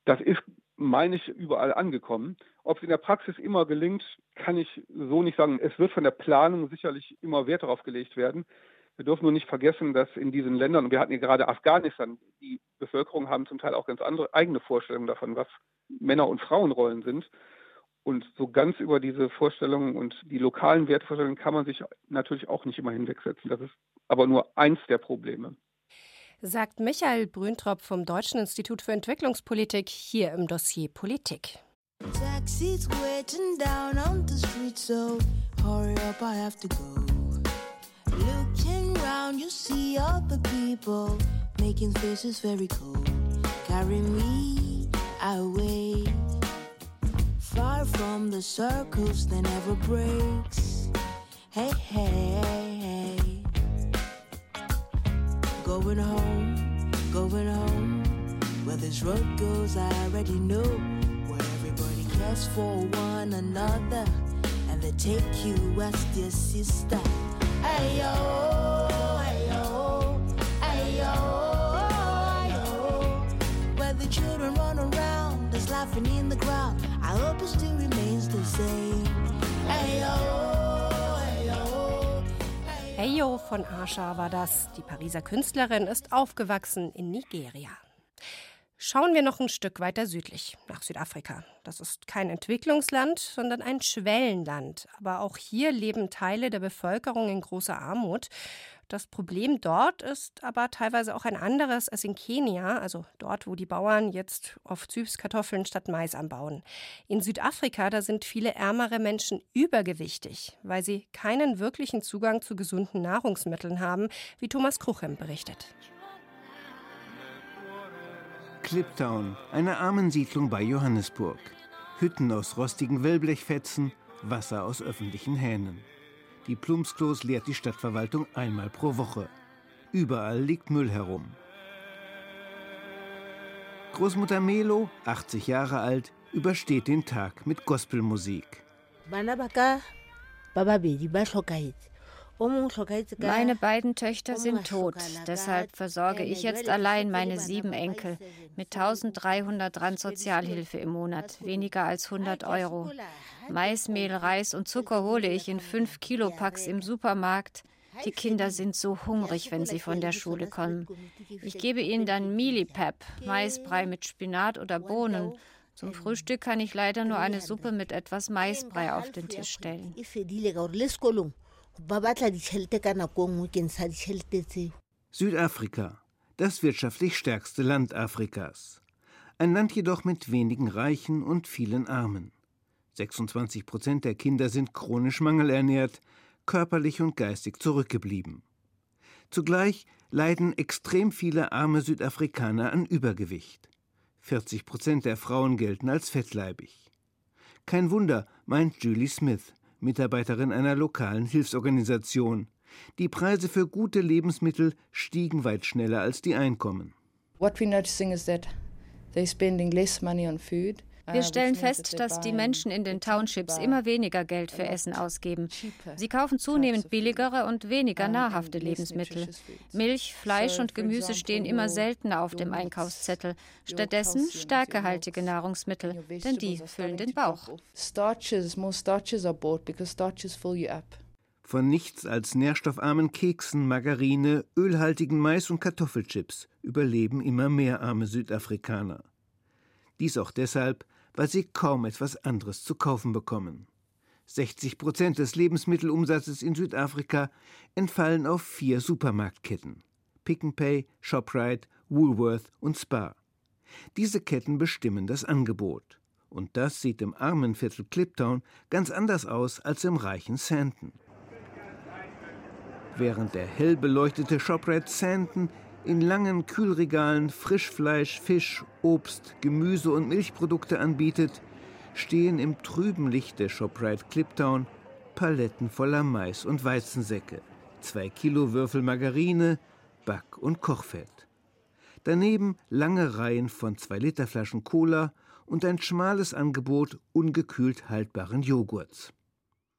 Das ist meine ich, überall angekommen. Ob es in der Praxis immer gelingt, kann ich so nicht sagen. Es wird von der Planung sicherlich immer Wert darauf gelegt werden. Wir dürfen nur nicht vergessen, dass in diesen Ländern, und wir hatten ja gerade Afghanistan, die Bevölkerung haben zum Teil auch ganz andere eigene Vorstellungen davon, was Männer- und Frauenrollen sind. Und so ganz über diese Vorstellungen und die lokalen Wertvorstellungen kann man sich natürlich auch nicht immer hinwegsetzen. Das ist aber nur eins der Probleme. Sagt Michael Brüntrop vom Deutschen Institut für Entwicklungspolitik hier im Dossier Politik. Taxis waiting down on the street, so hurry up, I have to go. Looking round, you see other people making faces very cold. Carry me away. Far from the circles that never breaks. Hey, hey, hey. Going home, going home. Where this road goes, I already know. Where everybody cares for one another. And they take you as their sister. Hey, yo, hey, yo, hey, yo, hey, yo. Where the children run around, there's laughing in the crowd. I hope it still remains the same. Hey yo, von Asha war das. Die Pariser Künstlerin ist aufgewachsen in Nigeria. Schauen wir noch ein Stück weiter südlich, nach Südafrika. Das ist kein Entwicklungsland, sondern ein Schwellenland. Aber auch hier leben Teile der Bevölkerung in großer Armut. Das Problem dort ist aber teilweise auch ein anderes als in Kenia, also dort, wo die Bauern jetzt oft Süßkartoffeln statt Mais anbauen. In Südafrika, da sind viele ärmere Menschen übergewichtig, weil sie keinen wirklichen Zugang zu gesunden Nahrungsmitteln haben, wie Thomas Kruchem berichtet. Cliptown, eine Armensiedlung bei Johannesburg. Hütten aus rostigen Wellblechfetzen, Wasser aus öffentlichen Hähnen. Die Plumpsklos leert die Stadtverwaltung einmal pro Woche. Überall liegt Müll herum. Großmutter Melo, 80 Jahre alt, übersteht den Tag mit Gospelmusik. Meine beiden Töchter sind tot, deshalb versorge ich jetzt allein meine sieben Enkel mit 1300 Rand Sozialhilfe im Monat, weniger als 100 Euro. Maismehl, Reis und Zucker hole ich in 5 Kilo Packs im Supermarkt. Die Kinder sind so hungrig, wenn sie von der Schule kommen. Ich gebe ihnen dann Milipep, Maisbrei mit Spinat oder Bohnen. Zum Frühstück kann ich leider nur eine Suppe mit etwas Maisbrei auf den Tisch stellen. Südafrika, das wirtschaftlich stärkste Land Afrikas. Ein Land jedoch mit wenigen Reichen und vielen Armen. 26 Prozent der Kinder sind chronisch mangelernährt, körperlich und geistig zurückgeblieben. Zugleich leiden extrem viele arme Südafrikaner an Übergewicht. 40 Prozent der Frauen gelten als fettleibig. Kein Wunder, meint Julie Smith, Mitarbeiterin einer lokalen Hilfsorganisation. Die Preise für gute Lebensmittel stiegen weit schneller als die Einkommen. What we're noticing is that they're spending less money on food. Wir stellen fest, dass die Menschen in den Townships immer weniger Geld für Essen ausgeben. Sie kaufen zunehmend billigere und weniger nahrhafte Lebensmittel. Milch, Fleisch und Gemüse stehen immer seltener auf dem Einkaufszettel. Stattdessen stärkehaltige Nahrungsmittel, denn die füllen den Bauch. Von nichts als nährstoffarmen Keksen, Margarine, ölhaltigen Mais und Kartoffelchips überleben immer mehr arme Südafrikaner. Dies auch deshalb, weil sie kaum etwas anderes zu kaufen bekommen. 60 Prozent des Lebensmittelumsatzes in Südafrika entfallen auf vier Supermarktketten: Pick n Pay, Shoprite, Woolworth und Spar. Diese Ketten bestimmen das Angebot. Und das sieht im armen Viertel Cliptown ganz anders aus als im reichen Sandton. Während der hell beleuchtete Shoprite Sandton in langen Kühlregalen Frischfleisch, Fisch, Obst, Gemüse und Milchprodukte anbietet, stehen im trüben Licht der Shoprite Cliptown Paletten voller Mais und Weizensäcke, zwei Kilo Würfel Margarine, Back- und Kochfett. Daneben lange Reihen von zwei Liter Flaschen Cola und ein schmales Angebot ungekühlt haltbaren Joghurts.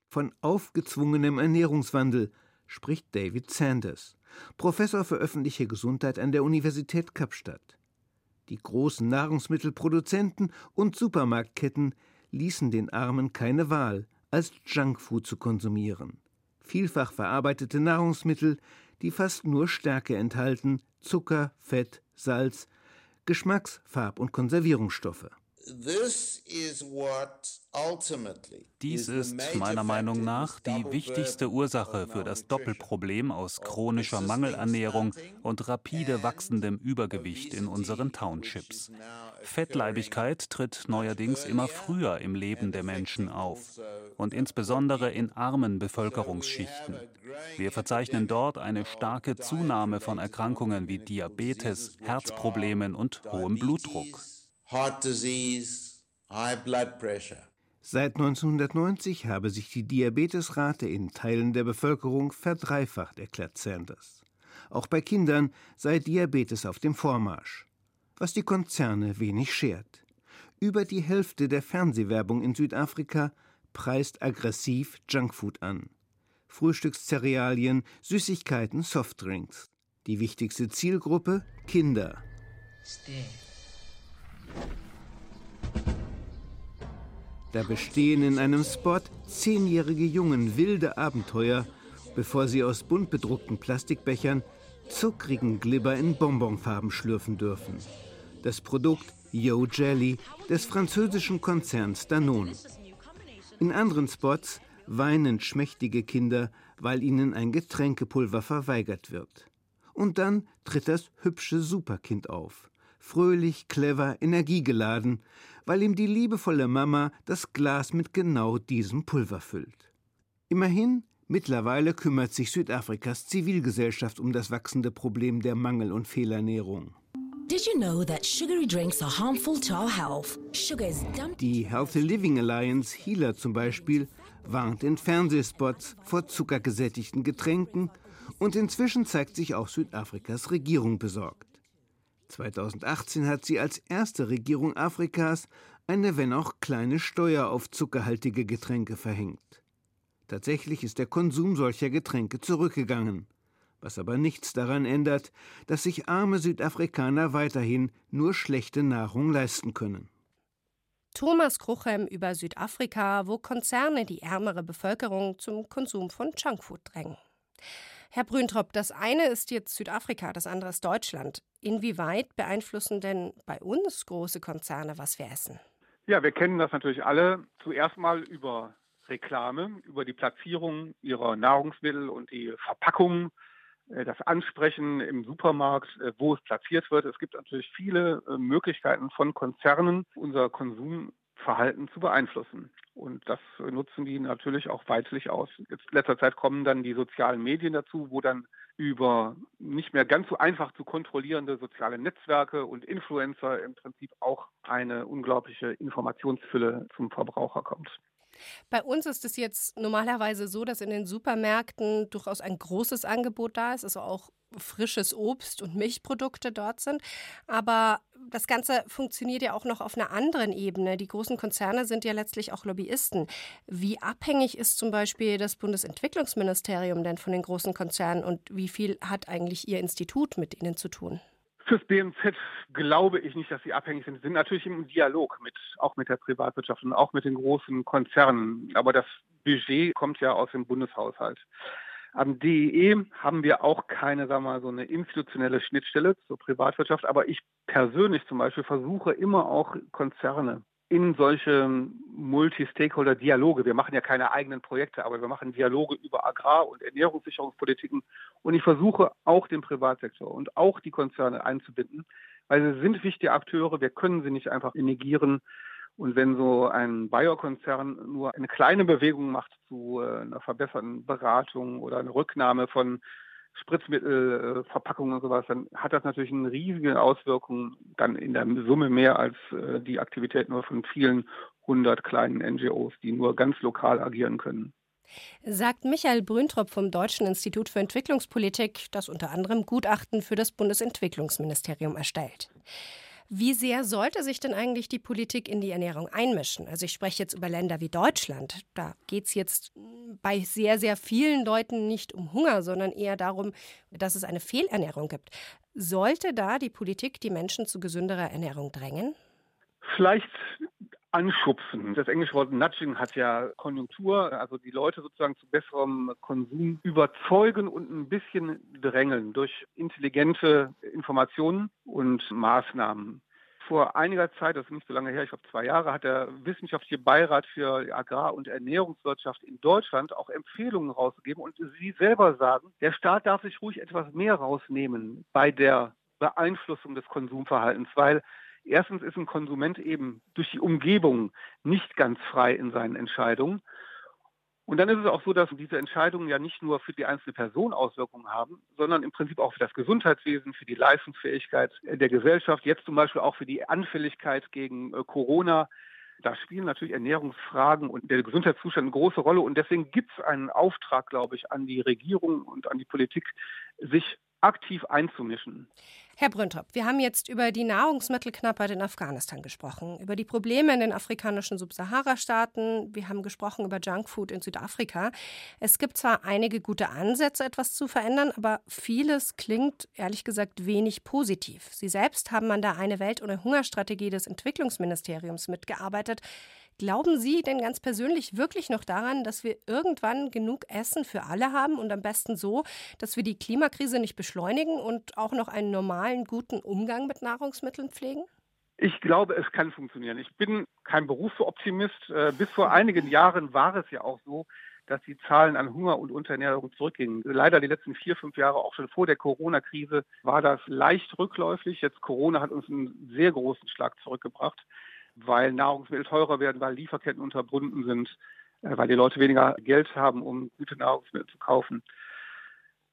Von aufgezwungenem Ernährungswandel spricht David Sanders. Professor für öffentliche Gesundheit an der Universität Kapstadt. Die großen Nahrungsmittelproduzenten und Supermarktketten ließen den Armen keine Wahl, als Junkfood zu konsumieren. Vielfach verarbeitete Nahrungsmittel, die fast nur Stärke enthalten, Zucker, Fett, Salz, Geschmacks-, Farb- und Konservierungsstoffe. Dies ist meiner Meinung nach die wichtigste Ursache für das Doppelproblem aus chronischer Mangelernährung und rapide wachsendem Übergewicht in unseren Townships. Fettleibigkeit tritt neuerdings immer früher im Leben der Menschen auf und insbesondere in armen Bevölkerungsschichten. Wir verzeichnen dort eine starke Zunahme von Erkrankungen wie Diabetes, Herzproblemen und hohem Blutdruck. Heart disease, high blood pressure. Seit 1990 habe sich die Diabetesrate in Teilen der Bevölkerung verdreifacht, erklärt Sanders. Auch bei Kindern sei Diabetes auf dem Vormarsch, was die Konzerne wenig schert. Über die Hälfte der Fernsehwerbung in Südafrika preist aggressiv Junkfood an. Frühstückszerealien, Süßigkeiten, Softdrinks. Die wichtigste Zielgruppe Kinder. Stay. Da bestehen in einem Spot zehnjährige Jungen wilde Abenteuer, bevor sie aus bunt bedruckten Plastikbechern zuckrigen Glibber in Bonbonfarben schlürfen dürfen. Das Produkt Yo Jelly des französischen Konzerns Danone. In anderen Spots weinen schmächtige Kinder, weil ihnen ein Getränkepulver verweigert wird. Und dann tritt das hübsche Superkind auf fröhlich, clever, energiegeladen, weil ihm die liebevolle Mama das Glas mit genau diesem Pulver füllt. Immerhin, mittlerweile kümmert sich Südafrikas Zivilgesellschaft um das wachsende Problem der Mangel- und Fehlernährung. Die Healthy Living Alliance HEALer zum Beispiel warnt in Fernsehspots vor zuckergesättigten Getränken und inzwischen zeigt sich auch Südafrikas Regierung besorgt. 2018 hat sie als erste Regierung Afrikas eine, wenn auch kleine Steuer auf zuckerhaltige Getränke verhängt. Tatsächlich ist der Konsum solcher Getränke zurückgegangen, was aber nichts daran ändert, dass sich arme Südafrikaner weiterhin nur schlechte Nahrung leisten können. Thomas Kruchem über Südafrika, wo Konzerne die ärmere Bevölkerung zum Konsum von Junkfood drängen. Herr Brüntrop, das eine ist jetzt Südafrika, das andere ist Deutschland. Inwieweit beeinflussen denn bei uns große Konzerne, was wir essen? Ja, wir kennen das natürlich alle. Zuerst mal über Reklame, über die Platzierung ihrer Nahrungsmittel und die Verpackung, äh, das Ansprechen im Supermarkt, äh, wo es platziert wird. Es gibt natürlich viele äh, Möglichkeiten von Konzernen, unser Konsumverhalten zu beeinflussen. Und das nutzen die natürlich auch weitlich aus. Jetzt in letzter Zeit kommen dann die sozialen Medien dazu, wo dann über nicht mehr ganz so einfach zu kontrollierende soziale Netzwerke und Influencer im Prinzip auch eine unglaubliche Informationsfülle zum Verbraucher kommt. Bei uns ist es jetzt normalerweise so, dass in den Supermärkten durchaus ein großes Angebot da ist, also auch frisches Obst und Milchprodukte dort sind. Aber das Ganze funktioniert ja auch noch auf einer anderen Ebene. Die großen Konzerne sind ja letztlich auch Lobbyisten. Wie abhängig ist zum Beispiel das Bundesentwicklungsministerium denn von den großen Konzernen und wie viel hat eigentlich Ihr Institut mit ihnen zu tun? Fürs BMZ glaube ich nicht, dass sie abhängig sind. Sie sind natürlich im Dialog mit, auch mit der Privatwirtschaft und auch mit den großen Konzernen. Aber das Budget kommt ja aus dem Bundeshaushalt. Am DEE haben wir auch keine, sagen wir mal, so eine institutionelle Schnittstelle zur Privatwirtschaft. Aber ich persönlich zum Beispiel versuche immer auch Konzerne in solche Multi-Stakeholder-Dialoge. Wir machen ja keine eigenen Projekte, aber wir machen Dialoge über Agrar- und Ernährungssicherungspolitiken. Und ich versuche auch den Privatsektor und auch die Konzerne einzubinden, weil sie sind wichtige Akteure. Wir können sie nicht einfach negieren. Und wenn so ein Bayer-Konzern nur eine kleine Bewegung macht zu äh, einer verbesserten Beratung oder eine Rücknahme von Spritzmittelverpackungen und sowas, dann hat das natürlich eine riesige Auswirkung, dann in der Summe mehr als äh, die Aktivität nur von vielen hundert kleinen NGOs, die nur ganz lokal agieren können. Sagt Michael Brüntrop vom Deutschen Institut für Entwicklungspolitik, das unter anderem Gutachten für das Bundesentwicklungsministerium erstellt. Wie sehr sollte sich denn eigentlich die Politik in die Ernährung einmischen? Also ich spreche jetzt über Länder wie Deutschland. Da geht es jetzt bei sehr, sehr vielen Leuten nicht um Hunger, sondern eher darum, dass es eine Fehlernährung gibt. Sollte da die Politik die Menschen zu gesünderer Ernährung drängen? Vielleicht anschubsen. Das englische Wort Nudging hat ja Konjunktur, also die Leute sozusagen zu besserem Konsum überzeugen und ein bisschen drängeln durch intelligente Informationen und Maßnahmen. Vor einiger Zeit, das ist nicht so lange her, ich glaube zwei Jahre, hat der Wissenschaftliche Beirat für Agrar- und Ernährungswirtschaft in Deutschland auch Empfehlungen rausgegeben. Und Sie selber sagen, der Staat darf sich ruhig etwas mehr rausnehmen bei der Beeinflussung des Konsumverhaltens, weil Erstens ist ein Konsument eben durch die Umgebung nicht ganz frei in seinen Entscheidungen. Und dann ist es auch so, dass diese Entscheidungen ja nicht nur für die einzelne Person Auswirkungen haben, sondern im Prinzip auch für das Gesundheitswesen, für die Leistungsfähigkeit der Gesellschaft, jetzt zum Beispiel auch für die Anfälligkeit gegen äh, Corona. Da spielen natürlich Ernährungsfragen und der Gesundheitszustand eine große Rolle. Und deswegen gibt es einen Auftrag, glaube ich, an die Regierung und an die Politik, sich aktiv einzumischen. Herr Brüntrop, wir haben jetzt über die Nahrungsmittelknappheit in Afghanistan gesprochen, über die Probleme in den afrikanischen Subsahara-Staaten, wir haben gesprochen über Junkfood in Südafrika. Es gibt zwar einige gute Ansätze, etwas zu verändern, aber vieles klingt ehrlich gesagt wenig positiv. Sie selbst haben an der Eine Welt ohne Hungerstrategie des Entwicklungsministeriums mitgearbeitet. Glauben Sie denn ganz persönlich wirklich noch daran, dass wir irgendwann genug Essen für alle haben und am besten so, dass wir die Klimakrise nicht beschleunigen und auch noch einen normalen, guten Umgang mit Nahrungsmitteln pflegen? Ich glaube, es kann funktionieren. Ich bin kein Berufsoptimist. Äh, bis vor einigen Jahren war es ja auch so, dass die Zahlen an Hunger und Unterernährung zurückgingen. Leider die letzten vier, fünf Jahre, auch schon vor der Corona-Krise, war das leicht rückläufig. Jetzt Corona hat uns einen sehr großen Schlag zurückgebracht weil Nahrungsmittel teurer werden, weil Lieferketten unterbunden sind, äh, weil die Leute weniger Geld haben, um gute Nahrungsmittel zu kaufen.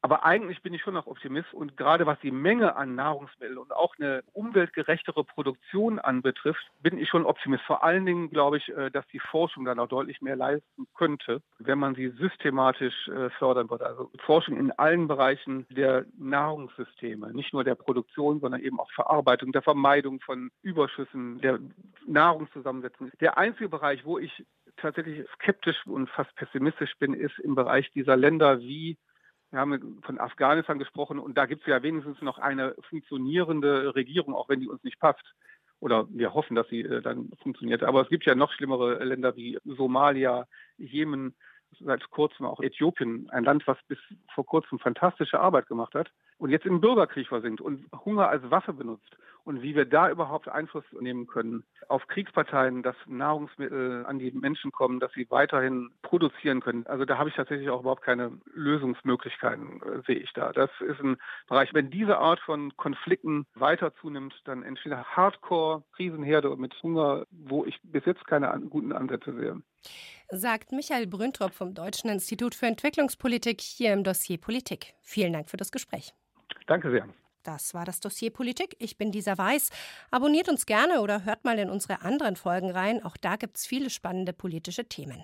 Aber eigentlich bin ich schon noch Optimist und gerade was die Menge an Nahrungsmitteln und auch eine umweltgerechtere Produktion anbetrifft, bin ich schon Optimist. Vor allen Dingen glaube ich, äh, dass die Forschung da noch deutlich mehr leisten könnte, wenn man sie systematisch äh, fördern würde. Also Forschung in allen Bereichen der Nahrungssysteme, nicht nur der Produktion, sondern eben auch Verarbeitung, der Vermeidung von Überschüssen, der Nahrungszusammensetzung. Der einzige Bereich, wo ich tatsächlich skeptisch und fast pessimistisch bin, ist im Bereich dieser Länder wie wir haben von Afghanistan gesprochen und da gibt es ja wenigstens noch eine funktionierende Regierung, auch wenn die uns nicht passt. Oder wir hoffen, dass sie äh, dann funktioniert. Aber es gibt ja noch schlimmere Länder wie Somalia, Jemen, seit kurzem auch Äthiopien, ein Land, was bis vor kurzem fantastische Arbeit gemacht hat und jetzt im Bürgerkrieg versinkt und Hunger als Waffe benutzt. Und wie wir da überhaupt Einfluss nehmen können auf Kriegsparteien, dass Nahrungsmittel an die Menschen kommen, dass sie weiterhin produzieren können. Also da habe ich tatsächlich auch überhaupt keine Lösungsmöglichkeiten, äh, sehe ich da. Das ist ein Bereich, wenn diese Art von Konflikten weiter zunimmt, dann entsteht eine Hardcore-Krisenherde mit Hunger, wo ich bis jetzt keine an, guten Ansätze sehe sagt Michael Brüntrop vom Deutschen Institut für Entwicklungspolitik hier im Dossier Politik. Vielen Dank für das Gespräch. Danke sehr. Das war das Dossier Politik. Ich bin Lisa Weiß. Abonniert uns gerne oder hört mal in unsere anderen Folgen rein. Auch da gibt es viele spannende politische Themen.